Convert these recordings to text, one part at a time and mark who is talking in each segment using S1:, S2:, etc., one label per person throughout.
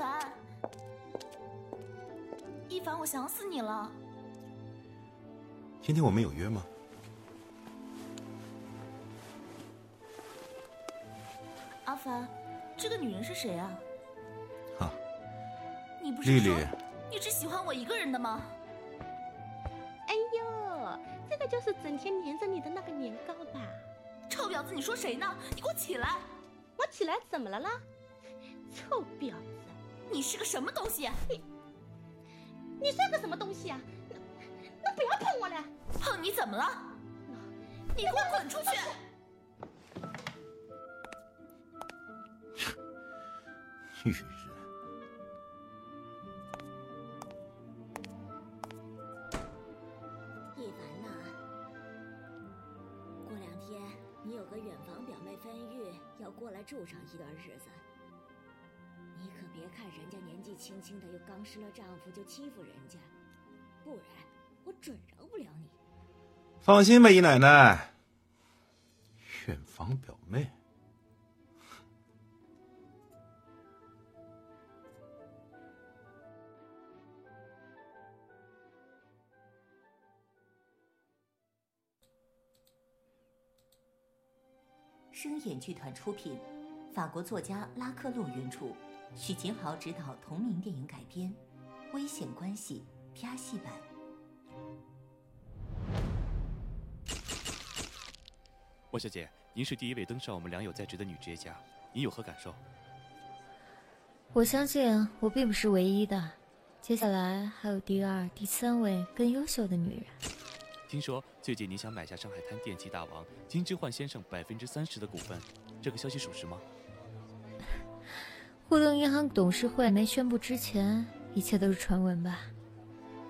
S1: 凡，一凡，我想死你了。
S2: 今天我们有约吗？
S1: 阿凡，这个女人是谁啊？
S2: 哈，
S1: 你不是说你只喜欢我一个人的吗？
S3: 哎呦，这个就是整天黏着你的那个年糕吧？
S1: 臭婊子，你说谁呢？你给我起来！
S3: 我起来怎么了啦？臭婊子，
S1: 你是个什么东西？
S3: 你，你算个什么东西啊？那那不要碰我了！
S1: 碰你怎么了？你给我滚出去！
S2: 女人，
S4: 一凡呐，过两天你有个远房表妹芬玉要过来住上一段日子，看人家年纪轻轻的又刚失了丈夫就欺负人家，不然我准饶不了你。
S2: 放心吧，姨奶奶，远房表妹。
S5: 声演剧团出品，法国作家拉克洛原著，许秦豪执导同名电影改编，《危险关系》啪戏版。
S6: 莫小姐，您是第一位登上我们良友在职的女职业家，您有何感受？
S7: 我相信我并不是唯一的，接下来还有第二、第三位更优秀的女人。
S6: 听说最近你想买下上海滩电器大王金之焕先生百分之三十的股份，这个消息属实吗？
S7: 互动银行董事会没宣布之前，一切都是传闻吧。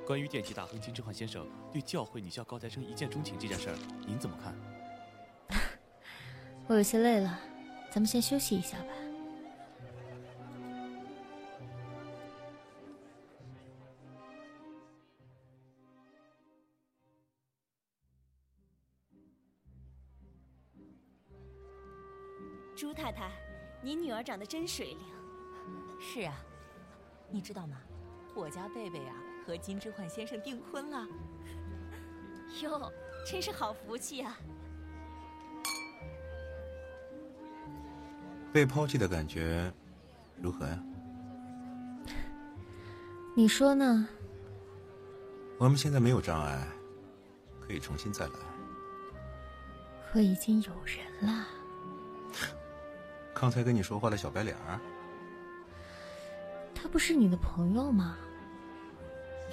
S6: 关于电器大亨金之焕先生对教会女校高材生一见钟情这件事儿，您怎么看？
S7: 我有些累了，咱们先休息一下吧。
S8: 朱太太，您女儿长得真水灵。
S5: 是啊，你知道吗？我家贝贝啊和金之焕先生订婚了。
S8: 哟，真是好福气啊！
S2: 被抛弃的感觉如何呀？
S7: 你说呢？
S2: 我们现在没有障碍，可以重新再来。
S7: 可已经有人了。
S2: 刚才跟你说话的小白脸
S7: 不是你的朋友吗？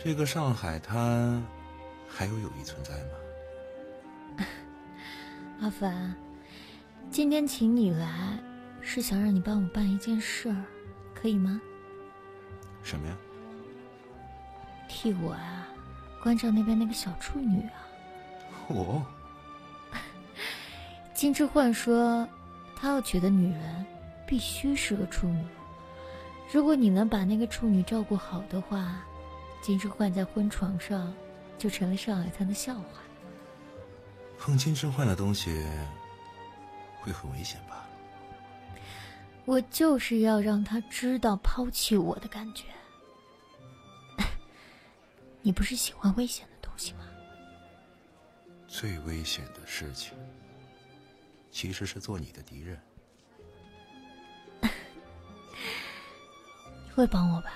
S2: 这个上海滩还有友谊存在吗？
S7: 阿凡，今天请你来，是想让你帮我办一件事儿，可以吗？
S2: 什么呀？
S7: 替我啊，关照那边那个小处女啊。
S2: 我。
S7: 金之焕说。他要娶的女人必须是个处女。如果你能把那个处女照顾好的话，金之焕在婚床上就成了上海滩的笑话。
S2: 碰金之焕的东西会很危险吧？
S7: 我就是要让他知道抛弃我的感觉。你不是喜欢危险的东西吗？
S2: 最危险的事情。其实是做你的敌人，
S7: 会帮我吧？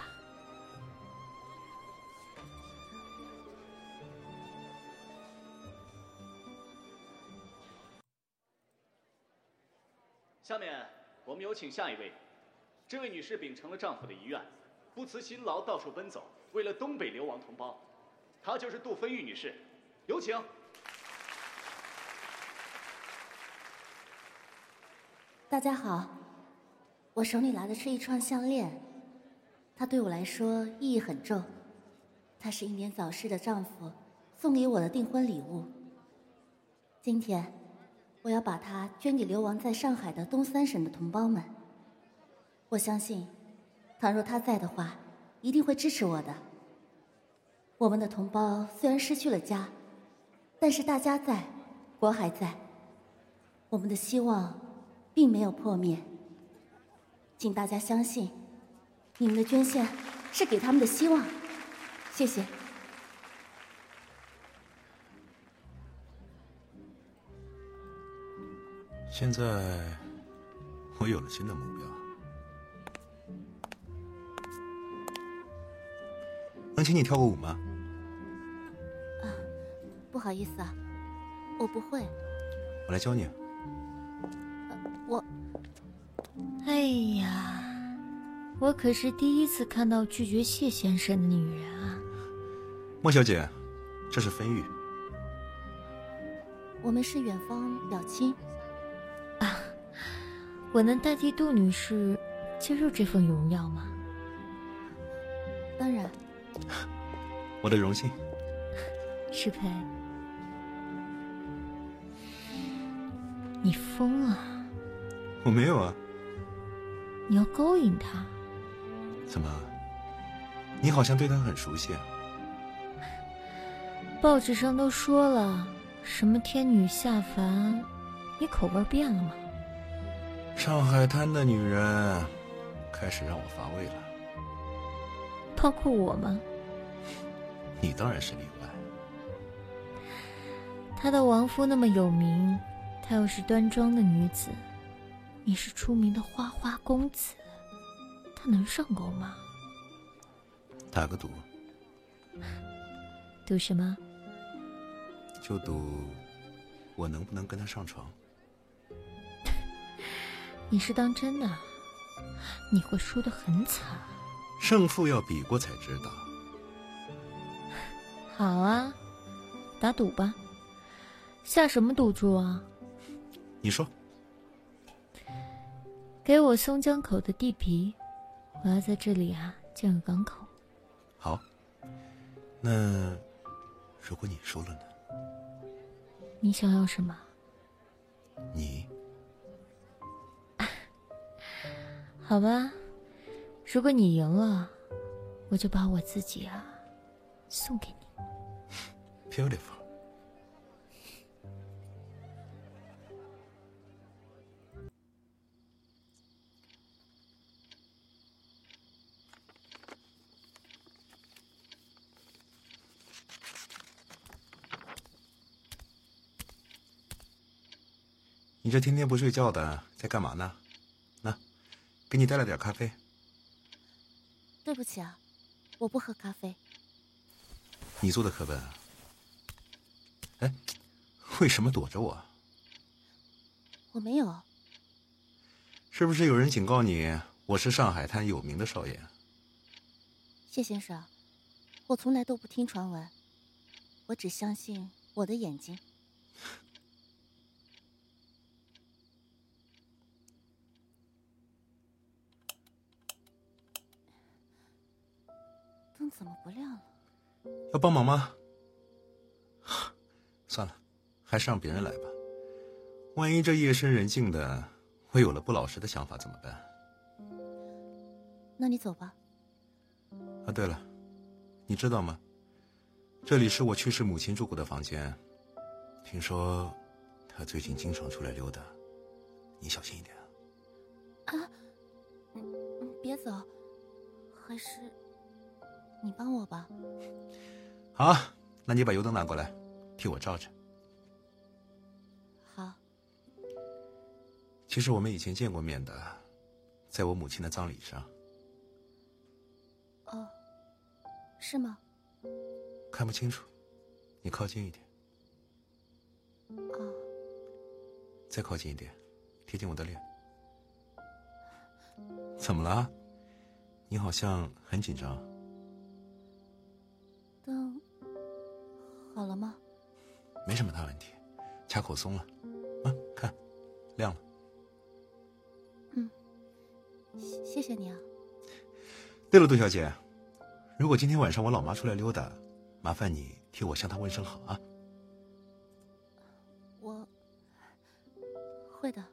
S9: 下面我们有请下一位，这位女士秉承了丈夫的遗愿，不辞辛劳到处奔走，为了东北流亡同胞，她就是杜芬玉女士，有请。
S10: 大家好，我手里拿的是一串项链，它对我来说意义很重，它是英年早逝的丈夫送给我的订婚礼物。今天，我要把它捐给流亡在上海的东三省的同胞们。我相信，倘若他在的话，一定会支持我的。我们的同胞虽然失去了家，但是大家在，国还在，我们的希望。并没有破灭，请大家相信，你们的捐献是给他们的希望，谢谢。
S2: 现在我有了新的目标，能请你跳个舞吗？
S10: 啊，不好意思啊，我不会。
S2: 我来教你。
S10: 我，
S7: 哎呀，我可是第一次看到拒绝谢先生的女人啊！
S2: 莫小姐，这是芬玉。
S10: 我们是远方表亲。
S7: 啊，我能代替杜女士接受这份荣耀吗？
S10: 当然。
S2: 我的荣幸。
S7: 适配。你疯了？
S2: 我没有啊。
S7: 你要勾引他？
S2: 怎么？你好像对他很熟悉啊。
S7: 报纸上都说了，什么天女下凡。你口味变了吗？
S2: 上海滩的女人开始让我乏味了，
S7: 包括我吗？
S2: 你当然是例外。
S7: 他的亡夫那么有名，她又是端庄的女子，你是出名的花花公子，他能上钩吗？
S2: 打个赌。
S7: 赌什么？
S2: 就赌我能不能跟他上床。
S7: 你是当真的？你会输得很惨。
S2: 胜负要比过才知道。
S7: 好啊，打赌吧。下什么赌注啊？
S2: 你说。
S7: 给我松江口的地皮，我要在这里啊建个港口。
S2: 好。那如果你输了呢？
S7: 你想要什么？
S2: 你。
S7: 好吧，如果你赢了，我就把我自己啊送给你。
S2: Beautiful。你这天天不睡觉的，在干嘛呢？给你带了点咖啡。
S10: 对不起啊，我不喝咖啡。
S2: 你做的课本。哎，为什么躲着我？
S10: 我没有。
S2: 是不是有人警告你，我是上海滩有名的少爷？
S10: 谢先生，我从来都不听传闻，我只相信我的眼睛。怎么不亮了？
S2: 要帮忙吗？算了，还是让别人来吧。万一这夜深人静的，我有了不老实的想法怎么办？
S10: 那你走吧。
S2: 啊，对了，你知道吗？这里是我去世母亲住过的房间。听说她最近经常出来溜达，你小心一点
S10: 啊。啊，别走，还是。你帮我吧。
S2: 好，那你把油灯拿过来，替我照着。
S10: 好。
S2: 其实我们以前见过面的，在我母亲的葬礼上。
S10: 哦，是吗？
S2: 看不清楚，你靠近一点。
S10: 哦。
S2: 再靠近一点，贴近我的脸。怎么了？你好像很紧张。
S10: 好了吗？
S2: 没什么大问题，卡口松了，啊，看，亮了。
S10: 嗯，谢谢你啊。
S2: 对了，杜小姐，如果今天晚上我老妈出来溜达，麻烦你替我向她问声好啊。
S10: 我会的。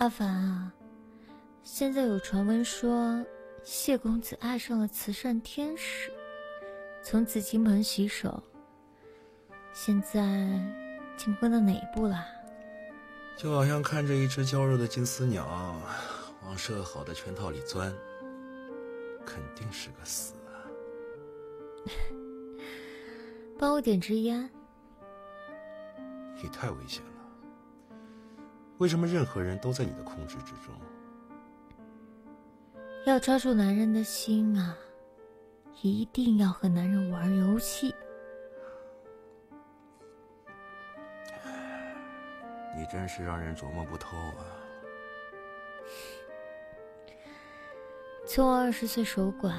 S7: 阿凡啊，现在有传闻说谢公子爱上了慈善天使，从紫金盆洗手。现在进攻到哪一步了？
S2: 就好像看着一只娇弱的金丝鸟往设好的圈套里钻，肯定是个死啊！
S7: 帮我点支烟。
S2: 你太危险了。为什么任何人都在你的控制之中？
S7: 要抓住男人的心啊，一定要和男人玩游戏。
S2: 你真是让人琢磨不透啊！
S7: 从我二十岁守寡，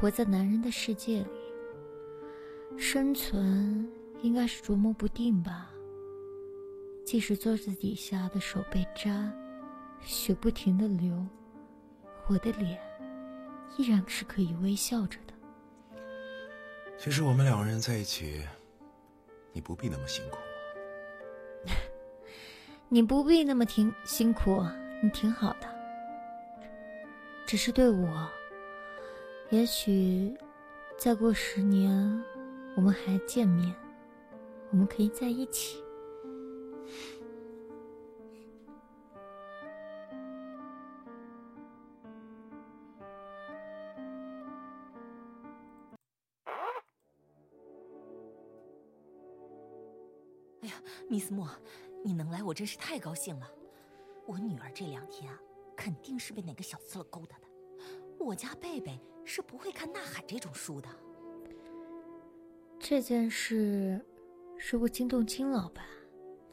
S7: 活在男人的世界里，生存应该是琢磨不定吧。即使桌子底下的手被扎，血不停的流，我的脸依然是可以微笑着的。
S2: 其实我们两个人在一起，你不必那么辛苦。
S7: 你不必那么挺辛苦，你挺好的。只是对我，也许再过十年，我们还见面，我们可以在一起。
S5: 哎呀，米斯莫，你能来，我真是太高兴了。我女儿这两天啊，肯定是被哪个小刺猬勾搭的。我家贝贝是不会看《呐喊》这种书的。
S7: 这件事如果惊动金老板，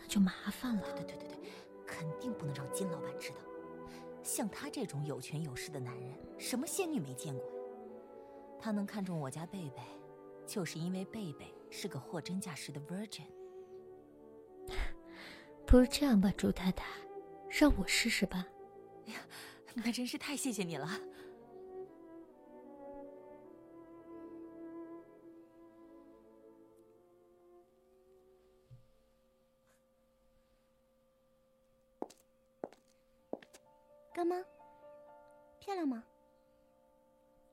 S7: 就麻烦了。
S5: 对对对对对，肯定不能让金老板知道。像他这种有权有势的男人，什么仙女没见过呀？他能看中我家贝贝，就是因为贝贝是个货真价实的 virgin。
S7: 不如这样吧，朱太太，让我试试吧。
S5: 哎呀，那真是太谢谢你了。
S3: 干妈，漂亮吗？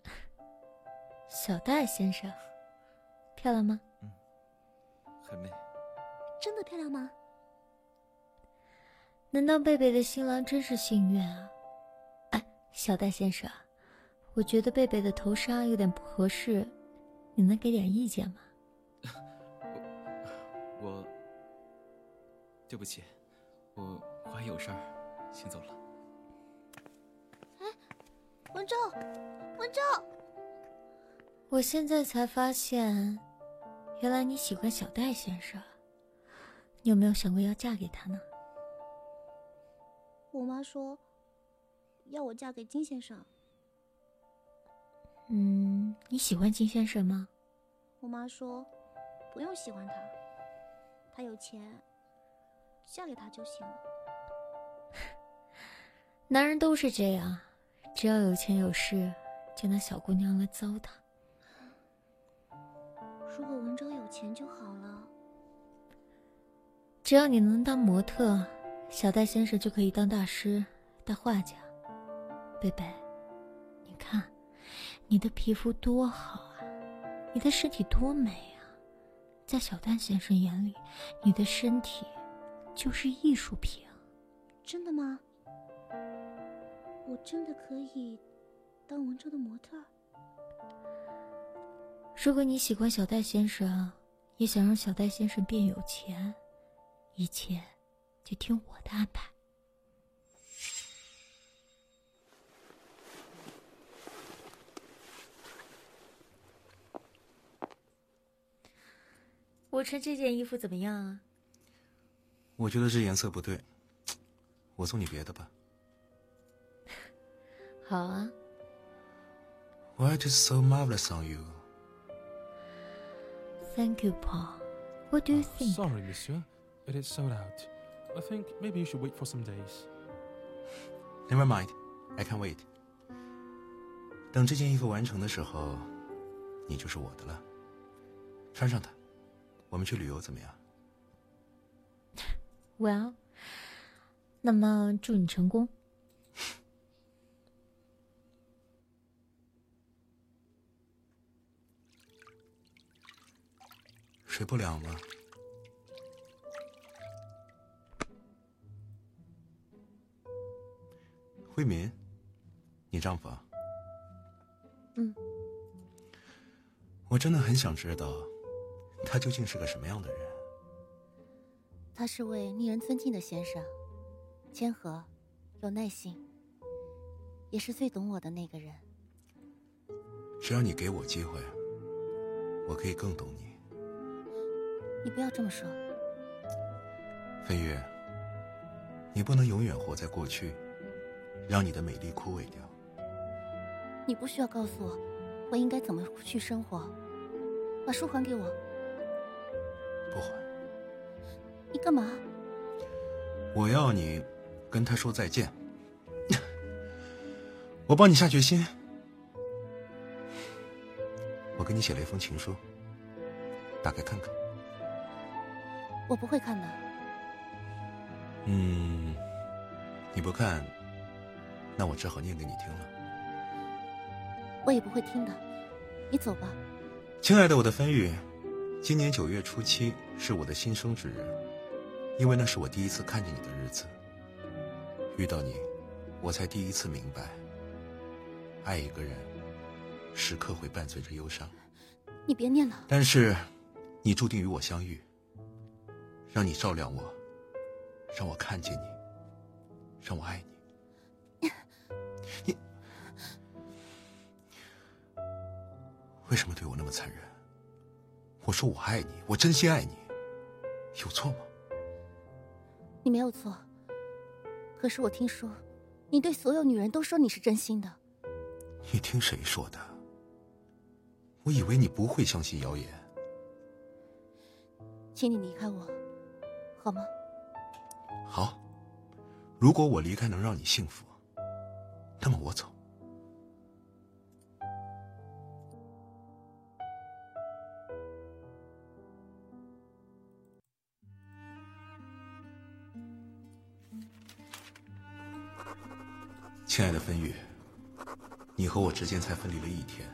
S7: 小戴先生，漂亮吗？
S11: 嗯，很美。
S3: 真的漂亮吗？
S7: 难道贝贝的新郎真是幸运啊？哎，小戴先生，我觉得贝贝的头纱有点不合适，你能给点意见吗？
S11: 我，对不起，我我还有事儿，先走了。
S3: 哎，文昭，文昭，
S7: 我现在才发现，原来你喜欢小戴先生。你有没有想过要嫁给他呢？
S3: 我妈说，要我嫁给金先生。
S7: 嗯，你喜欢金先生吗？
S3: 我妈说，不用喜欢他，他有钱，嫁给他就行了。
S7: 男人都是这样，只要有钱有势，就拿小姑娘来糟蹋。
S3: 如果文昭有钱就好了。
S7: 只要你能当模特，小戴先生就可以当大师、大画家。贝贝，你看，你的皮肤多好啊，你的身体多美啊，在小戴先生眼里，你的身体就是艺术品。
S3: 真的吗？我真的可以当文昭的模特？
S7: 如果你喜欢小戴先生，也想让小戴先生变有钱。一切就听我的安排。我穿这件衣服怎么样啊？
S2: 我觉得这颜色不对，我送你别的吧。
S7: 好啊。
S2: White is so marvelous on you.
S7: Thank you, Paul. What do you think?
S12: Sorry, Monsieur. It is sold out. I think maybe you should wait for some days.
S2: Never mind, I can wait. 等这件衣服完成的时候，你就是我的了。穿上它，我们去旅游怎么样？
S7: Well，那么祝你成功。
S2: 睡不了吗，惠民？你丈夫？
S3: 嗯。
S2: 我真的很想知道，他究竟是个什么样的人。
S10: 他是位令人尊敬的先生，谦和，有耐心，也是最懂我的那个人。
S2: 只要你给我机会，我可以更懂你。
S10: 你不要这么说，
S2: 飞月，你不能永远活在过去，让你的美丽枯萎掉。
S10: 你不需要告诉我，我应该怎么去生活。把书还给我。
S2: 不还。
S10: 你干嘛？
S2: 我要你跟他说再见。我帮你下决心。我给你写了一封情书，打开看看。
S10: 我不会看的。
S2: 嗯，你不看，那我只好念给你听了。
S10: 我也不会听的，你走吧。
S2: 亲爱的，我的芬玉，今年九月初七是我的新生之日，因为那是我第一次看见你的日子。遇到你，我才第一次明白，爱一个人，时刻会伴随着忧伤。
S10: 你别念了。
S2: 但是，你注定与我相遇。让你照亮我，让我看见你，让我爱你。你为什么对我那么残忍？我说我爱你，我真心爱你，有错吗？
S10: 你没有错。可是我听说，你对所有女人都说你是真心的。
S2: 你听谁说的？我以为你不会相信谣言。
S10: 请你离开我。好吗？
S2: 好。如果我离开能让你幸福，那么我走。亲爱的芬玉，你和我之间才分离了一天，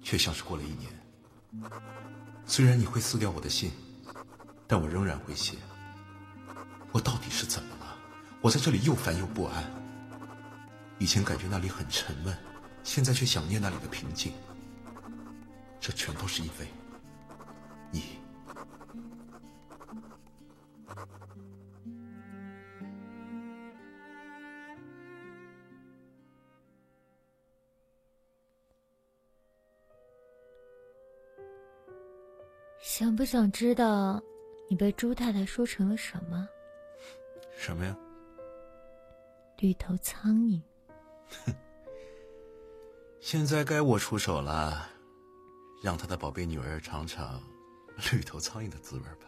S2: 却像是过了一年。虽然你会撕掉我的信。但我仍然会写。我到底是怎么了？我在这里又烦又不安。以前感觉那里很沉闷，现在却想念那里的平静。这全都是因为你。
S7: 想不想知道？你被朱太太说成了什么？
S2: 什么呀？
S7: 绿头苍蝇。
S2: 哼！现在该我出手了，让他的宝贝女儿尝尝绿头苍蝇的滋味吧。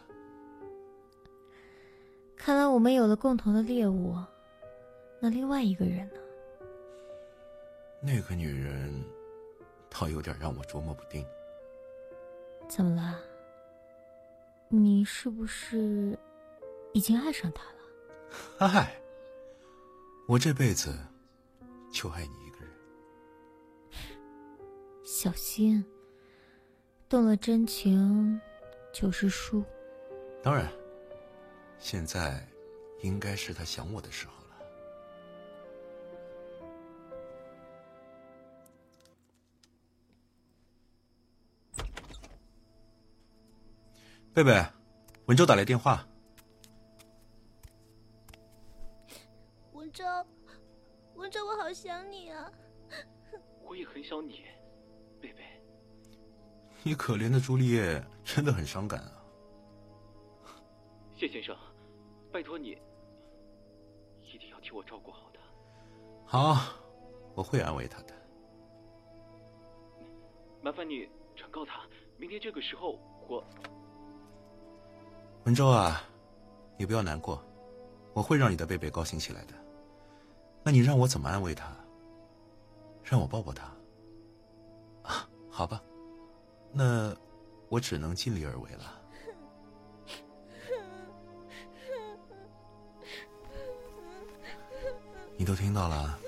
S7: 看来我们有了共同的猎物，那另外一个人呢？
S2: 那个女人，倒有点让我琢磨不定。
S7: 怎么了？你是不是已经爱上他
S2: 了？爱，我这辈子就爱你一个人。
S7: 小心，动了真情就是输。
S2: 当然，现在应该是他想我的时候贝贝，文州打来电话。
S3: 文州，文州，我好想你啊！
S6: 我也很想你，贝贝。
S2: 你可怜的朱丽叶真的很伤感啊。
S6: 谢先生，拜托你，一定要替我照顾好她。
S2: 好，我会安慰她的。
S6: 麻烦你转告她，明天这个时候我。
S2: 文州啊，你不要难过，我会让你的贝贝高兴起来的。那你让我怎么安慰他？让我抱抱他？啊，好吧，那我只能尽力而为了。你都听到了，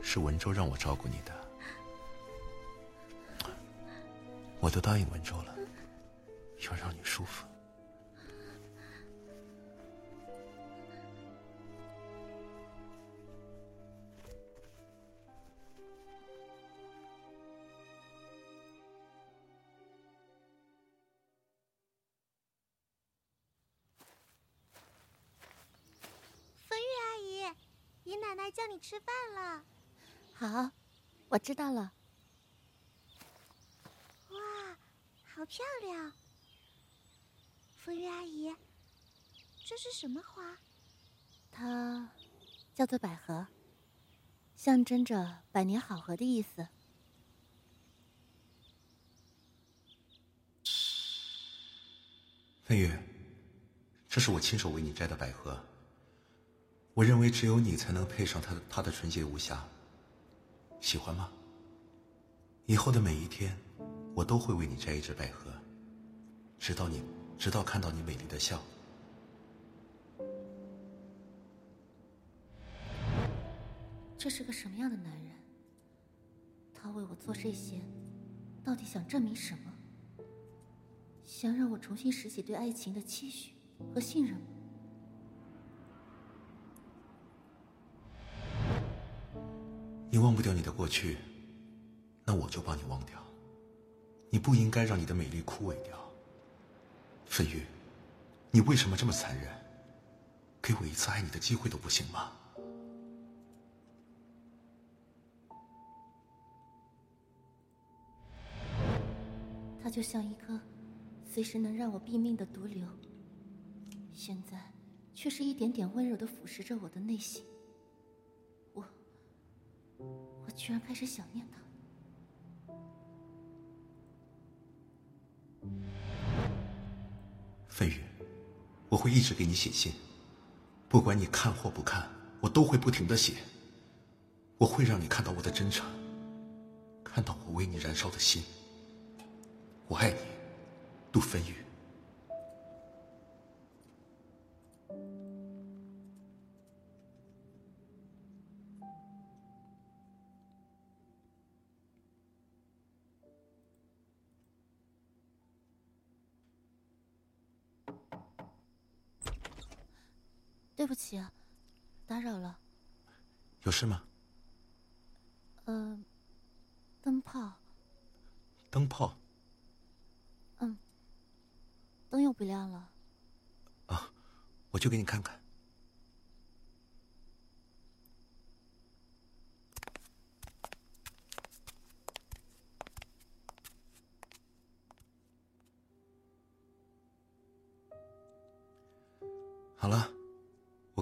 S2: 是文州让我照顾你的，我都答应文州了，要让你舒服。
S3: 奶奶叫你吃饭了。
S10: 好，我知道了。
S3: 哇，好漂亮！风月阿姨，这是什么花？
S10: 它叫做百合，象征着百年好合的意思。
S2: 飞宇，这是我亲手为你摘的百合。我认为只有你才能配上她的她的纯洁无瑕。喜欢吗？以后的每一天，我都会为你摘一支百合，直到你直到看到你美丽的笑。
S10: 这是个什么样的男人？他为我做这些，到底想证明什么？想让我重新拾起对爱情的期许和信任吗？
S2: 你忘不掉你的过去，那我就帮你忘掉。你不应该让你的美丽枯萎掉。飞玉，你为什么这么残忍？给我一次爱你的机会都不行吗？
S10: 他就像一颗随时能让我毙命的毒瘤，现在却是一点点温柔的腐蚀着我的内心。我，居然开始想念他。
S2: 飞宇，我会一直给你写信，不管你看或不看，我都会不停的写。我会让你看到我的真诚，看到我为你燃烧的心。我爱你，杜飞宇。
S10: 不起啊，打扰了。
S2: 有事吗？
S10: 呃，灯泡。
S2: 灯泡。
S10: 嗯。灯又不亮了。
S2: 啊，我去给你看看。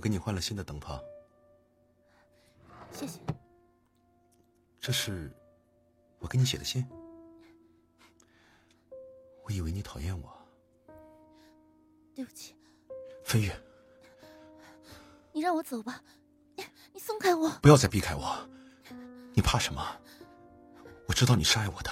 S2: 给你换了新的灯泡。
S10: 谢谢。
S2: 这是我给你写的信。我以为你讨厌我。
S10: 对不起。
S2: 飞宇，
S10: 你让我走吧，你松开我！
S2: 不要再避开我，你怕什么？我知道你是爱我的，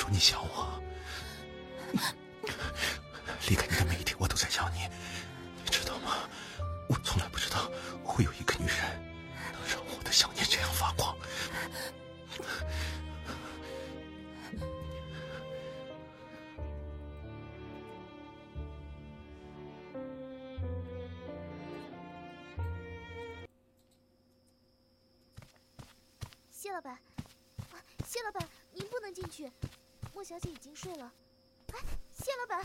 S2: 说你想我，离开你的每一天，我都在想你，你知道吗？我从来不知道会有一个女人能让我的想念这样发光。
S3: 谢老板，谢老板，您不能进去，莫小姐已经睡了。哎，谢老板，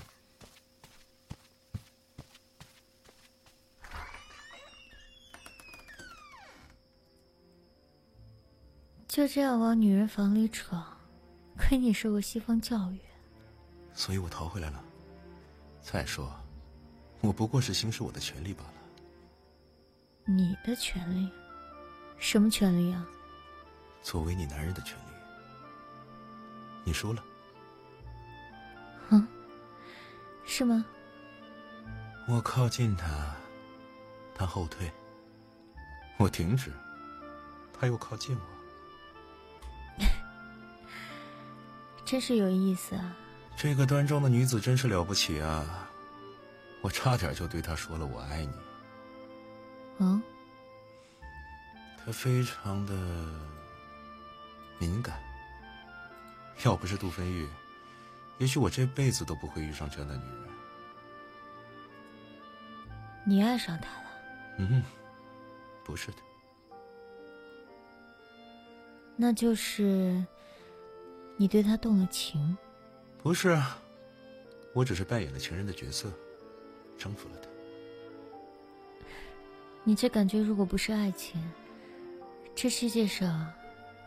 S7: 就这样往女人房里闯，亏你受过西方教育。
S2: 所以我逃回来了。再说，我不过是行使我的权利罢了。
S7: 你的权利？什么权利啊？
S2: 作为你男人的权利。你输了。
S7: 是吗？
S2: 我靠近他，他后退；我停止，他又靠近我。
S7: 真是有意思啊！
S2: 这个端庄的女子真是了不起啊！我差点就对她说了“我爱你”。
S7: 嗯？
S2: 她非常的敏感。要不是杜飞玉，也许我这辈子都不会遇上这样的女人。
S7: 你爱上他了？
S2: 嗯，不是的。
S7: 那就是你对他动了情？
S2: 不是啊，我只是扮演了情人的角色，征服了他。
S7: 你这感觉，如果不是爱情，这世界上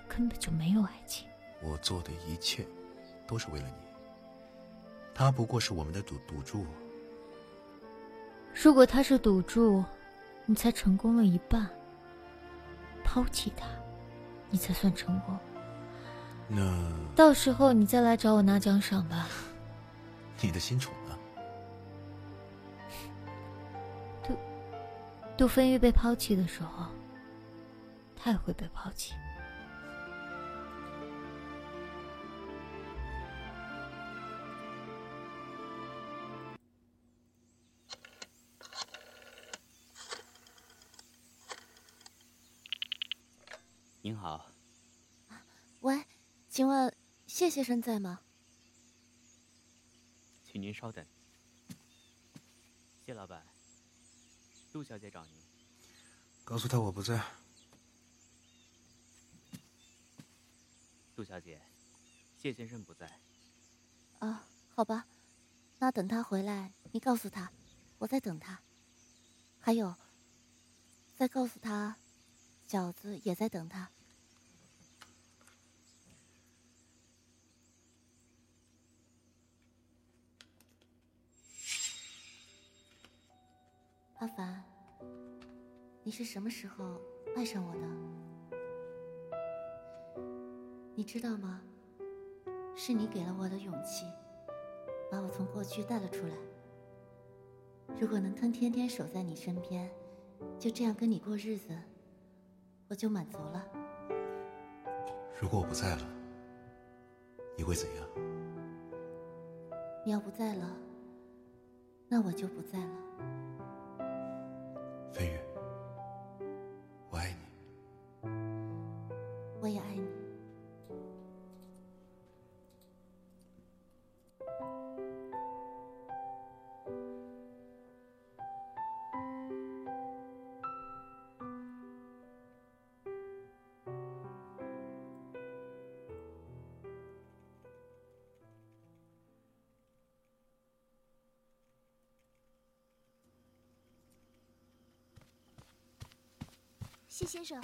S7: 根本就没有爱情。
S2: 我做的一切，都是为了你。他不过是我们的赌赌注。
S7: 如果他是赌注，你才成功了一半。抛弃他，你才算成功。
S2: 那
S7: 到时候你再来找我拿奖赏吧。
S2: 你的新宠呢？
S7: 杜杜芬玉被抛弃的时候，他也会被抛弃。
S6: 您好。
S10: 喂，请问谢先生在吗？
S6: 请您稍等。谢老板，杜小姐找您。
S2: 告诉他我不在。
S6: 杜小姐，谢先生不在。
S10: 啊，好吧，那等他回来，你告诉他，我在等他。还有，再告诉他，饺子也在等他。阿凡，你是什么时候爱上我的？你知道吗？是你给了我的勇气，把我从过去带了出来。如果能天天天守在你身边，就这样跟你过日子，我就满足了。
S2: 如果我不在了，你会怎样？
S10: 你要不在了，那我就不在了。
S2: 飞宇，
S3: 谢先生，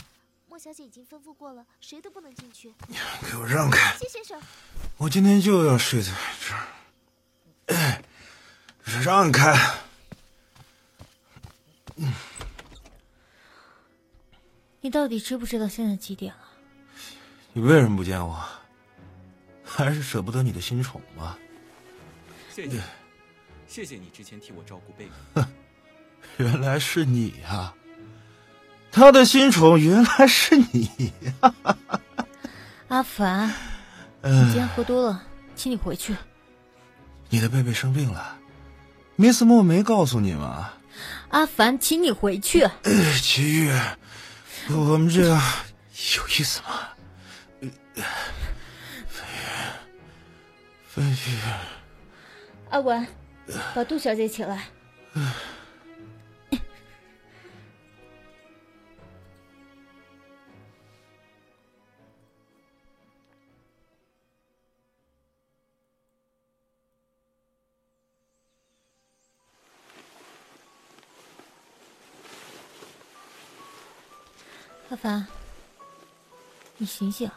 S3: 莫小姐已经吩咐过了，谁都不能进去。
S2: 你给我让开！
S3: 谢先生，
S2: 我今天就要睡在这儿。哎，让开！
S7: 你到底知不知道现在几点了？
S2: 你为什么不见我？还是舍不得你的新宠吗？
S11: 谢谢，谢谢你之前替我照顾贝贝。
S2: 原来是你呀！他的新宠原来是你呀！
S7: 阿凡，你今天喝多了，请你回去。
S2: 你的贝贝生病了，Miss 莫没告诉你吗？
S7: 阿凡，请你回去。
S2: 齐玉，我们这样有意思吗？飞宇，飞宇，
S7: 阿文，把杜小姐请来。阿凡，你醒醒！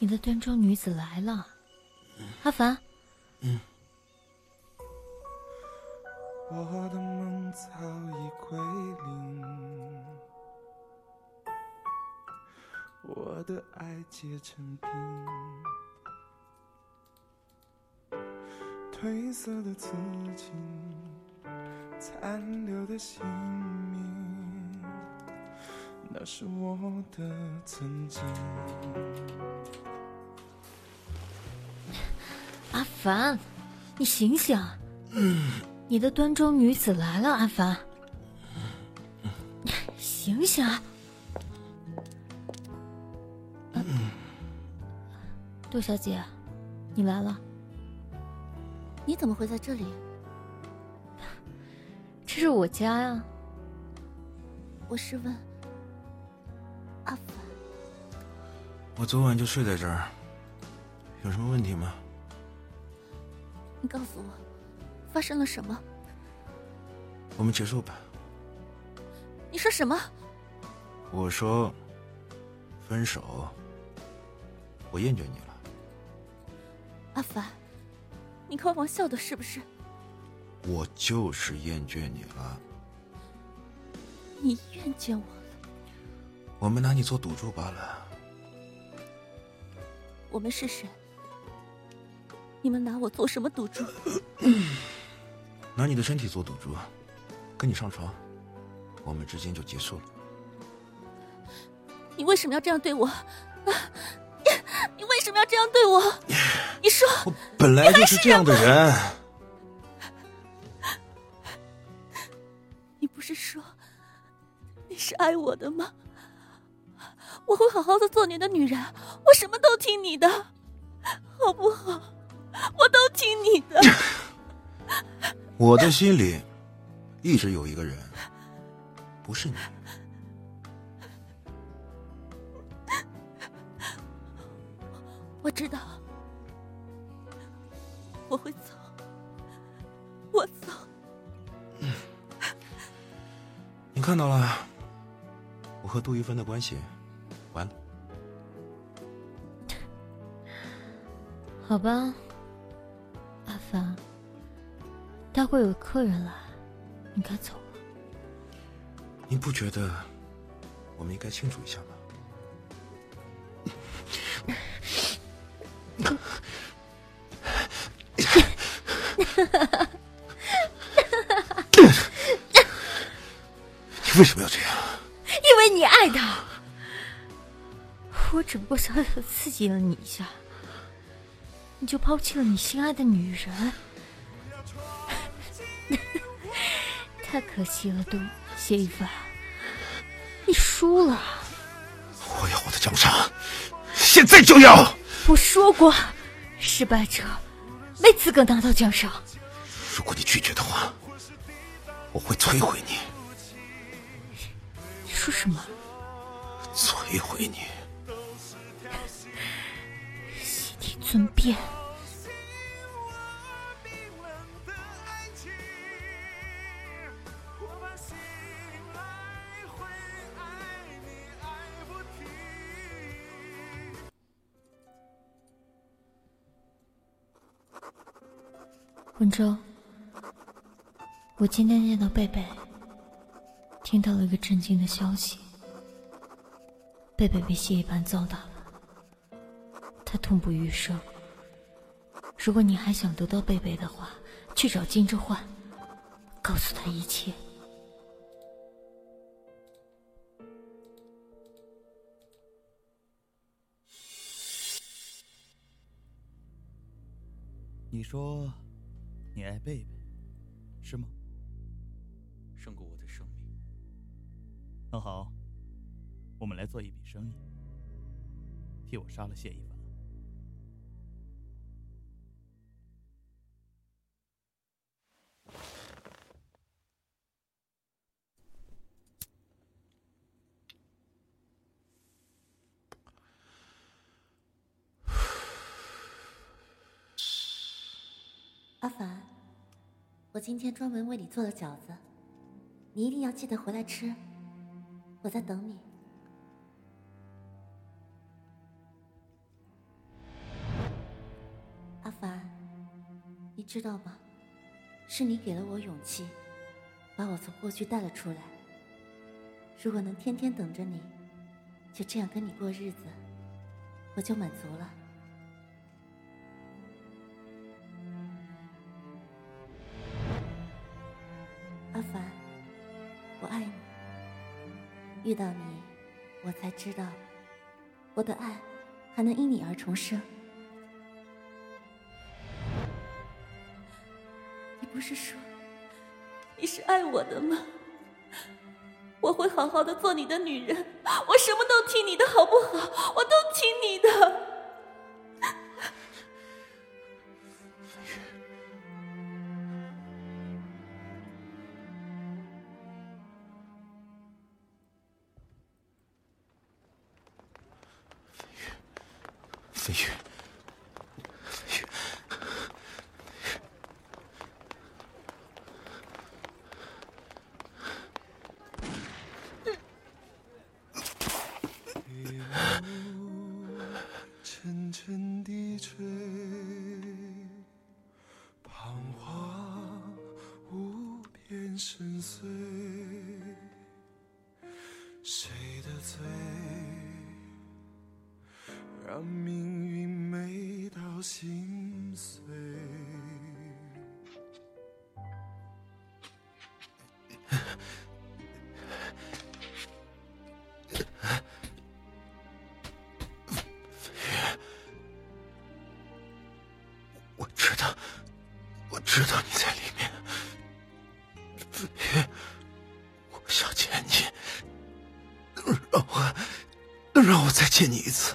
S7: 你的端庄女子来了。阿凡，
S2: 嗯。
S13: 我的梦早已归零，我的爱结成冰，褪色的刺青，残留的姓名，那是我的曾经。
S7: 阿凡，你醒醒！你的端庄女子来了，阿凡，醒醒！杜小姐，你来了。
S10: 你怎么会在这里？
S7: 这是我家呀。
S10: 我是问
S2: 我昨晚就睡在这儿，有什么问题吗？
S10: 你告诉我，发生了什么？
S2: 我们结束吧。
S10: 你说什么？
S2: 我说，分手。我厌倦你了。
S10: 阿凡，你开玩笑的是不是？
S2: 我就是厌倦你了。
S10: 你厌倦我了？
S2: 我们拿你做赌注罢了。
S10: 我们是谁？你们拿我做什么赌注？
S2: 拿你的身体做赌注，跟你上床，我们之间就结束了。
S10: 你为什么要这样对我？你为什么要这样对我？你说，
S2: 我本来就是这样的人。
S10: 你不是说你是爱我的吗？我会好好的做你的女人，我什么都听你的，好不好？我都听你的。
S2: 我的心里一直有一个人，不是你。
S10: 我知道，我会走，我走。
S2: 你看到了，我和杜一芬的关系完了。
S7: 好吧，阿凡，待会有客人来，你该走了。
S2: 你不觉得我们应该庆祝一下吗？你为什么要这样？
S7: 因为你爱他。我只不过小小的刺激了你一下，你就抛弃了你心爱的女人，太可惜了，都谢一凡，你输了。
S2: 我要我的奖赏，现在就要！
S7: 我说过，失败者没资格拿到奖赏。
S2: 如果你拒绝的话，我会摧毁你。
S7: 你说什么？
S2: 摧毁你！
S7: 体尊便。文州，我今天见到贝贝，听到了一个震惊的消息：贝贝被谢一凡糟蹋了，他痛不欲生。如果你还想得到贝贝的话，去找金之焕，告诉他一切。
S14: 你说，你爱贝贝，是吗？
S6: 胜过我的生命。
S14: 那好，我们来做一笔生意，替我杀了谢一凡。
S10: 我今天专门为你做了饺子，你一定要记得回来吃。我在等你。阿凡，你知道吗？是你给了我勇气，把我从过去带了出来。如果能天天等着你，就这样跟你过日子，我就满足了。遇到你，我才知道，我的爱还能因你而重生。你不是说你是爱我的吗？我会好好的做你的女人，我什么都听你的，好不好？我都听你的。
S13: 深邃，谁的罪让命运美到心碎？
S2: 我知道，我知道你让我再见你一次。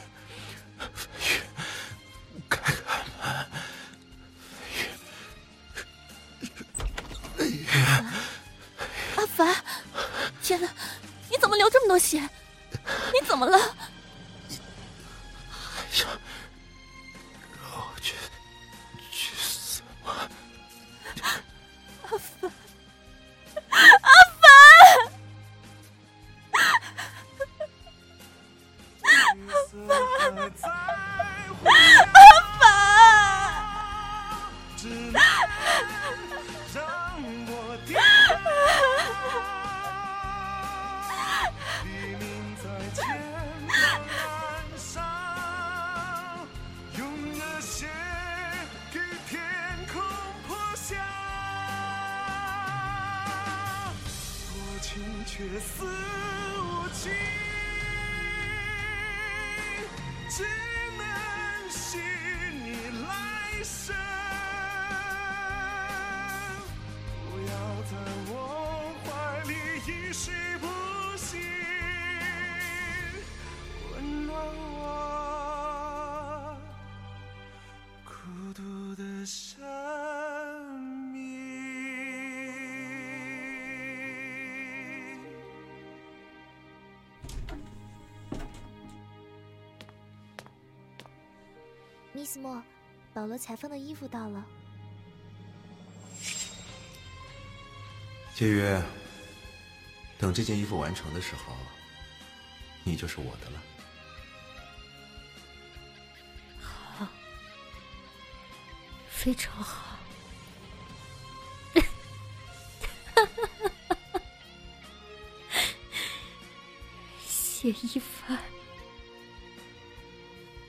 S3: 斯莫，保罗裁缝的衣服到了。
S2: 节约，等这件衣服完成的时候，你就是我的了。
S7: 好，非常好。谢一凡，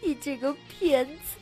S7: 你这个骗子，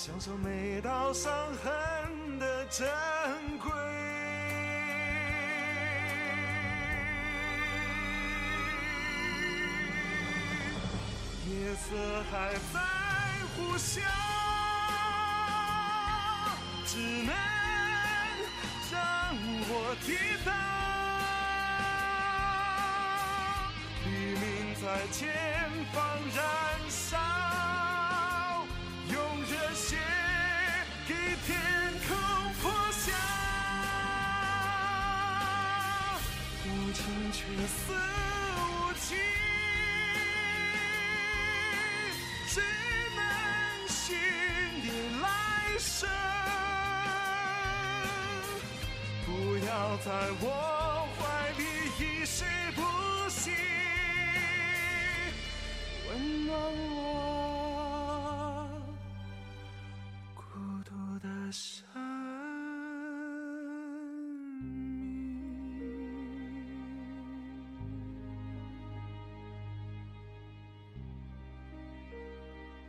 S13: 享受每道伤痕的珍贵。夜色还在呼啸，只能让我跌倒。黎明在前方燃烧，情却似无情，只能信你来生。不要在我